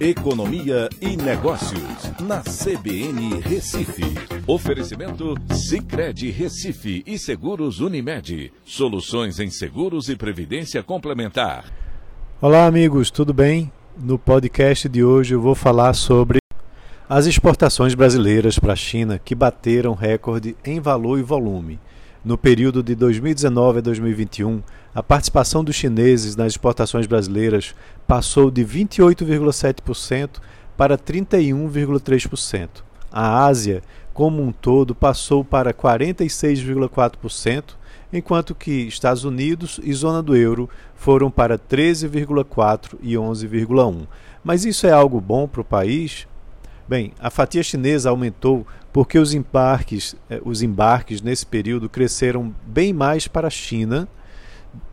Economia e Negócios, na CBN Recife. Oferecimento Cicred Recife e Seguros Unimed. Soluções em seguros e previdência complementar. Olá, amigos, tudo bem? No podcast de hoje eu vou falar sobre as exportações brasileiras para a China que bateram recorde em valor e volume. No período de 2019 a 2021, a participação dos chineses nas exportações brasileiras passou de 28,7% para 31,3%. A Ásia, como um todo, passou para 46,4%, enquanto que Estados Unidos e zona do euro foram para 13,4% e 11,1%. Mas isso é algo bom para o país? Bem, a fatia chinesa aumentou porque os embarques, eh, os embarques nesse período cresceram bem mais para a China,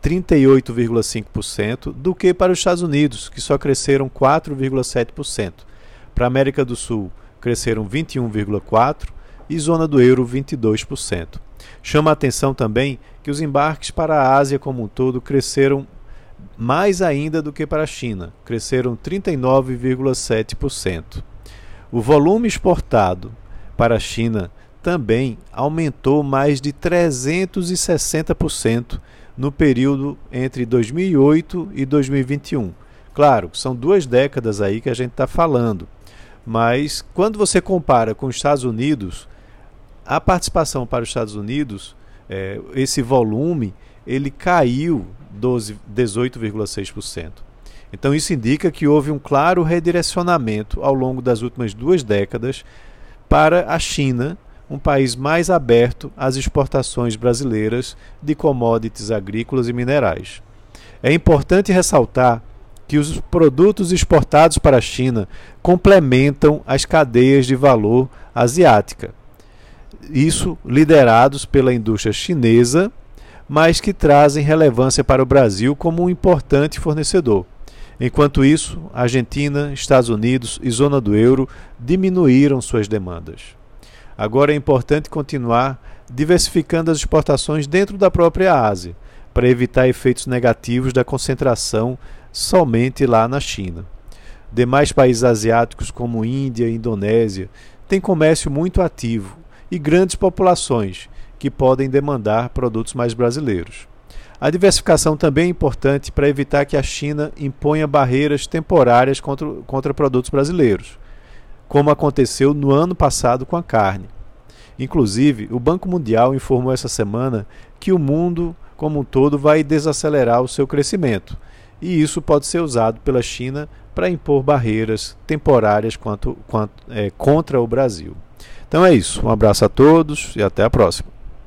38,5%, do que para os Estados Unidos, que só cresceram 4,7%. Para a América do Sul, cresceram 21,4% e zona do euro 22%. Chama a atenção também que os embarques para a Ásia como um todo cresceram mais ainda do que para a China, cresceram 39,7%. O volume exportado para a China também aumentou mais de 360% no período entre 2008 e 2021. Claro, são duas décadas aí que a gente está falando, mas quando você compara com os Estados Unidos, a participação para os Estados Unidos, é, esse volume, ele caiu 18,6%. Então, isso indica que houve um claro redirecionamento ao longo das últimas duas décadas para a China, um país mais aberto às exportações brasileiras de commodities agrícolas e minerais. É importante ressaltar que os produtos exportados para a China complementam as cadeias de valor asiática. Isso liderados pela indústria chinesa, mas que trazem relevância para o Brasil como um importante fornecedor. Enquanto isso, Argentina, Estados Unidos e zona do euro diminuíram suas demandas. Agora é importante continuar diversificando as exportações dentro da própria Ásia, para evitar efeitos negativos da concentração somente lá na China. Demais países asiáticos, como Índia e Indonésia, têm comércio muito ativo e grandes populações que podem demandar produtos mais brasileiros. A diversificação também é importante para evitar que a China imponha barreiras temporárias contra, contra produtos brasileiros, como aconteceu no ano passado com a carne. Inclusive, o Banco Mundial informou essa semana que o mundo como um todo vai desacelerar o seu crescimento, e isso pode ser usado pela China para impor barreiras temporárias quanto, quanto, é, contra o Brasil. Então é isso. Um abraço a todos e até a próxima.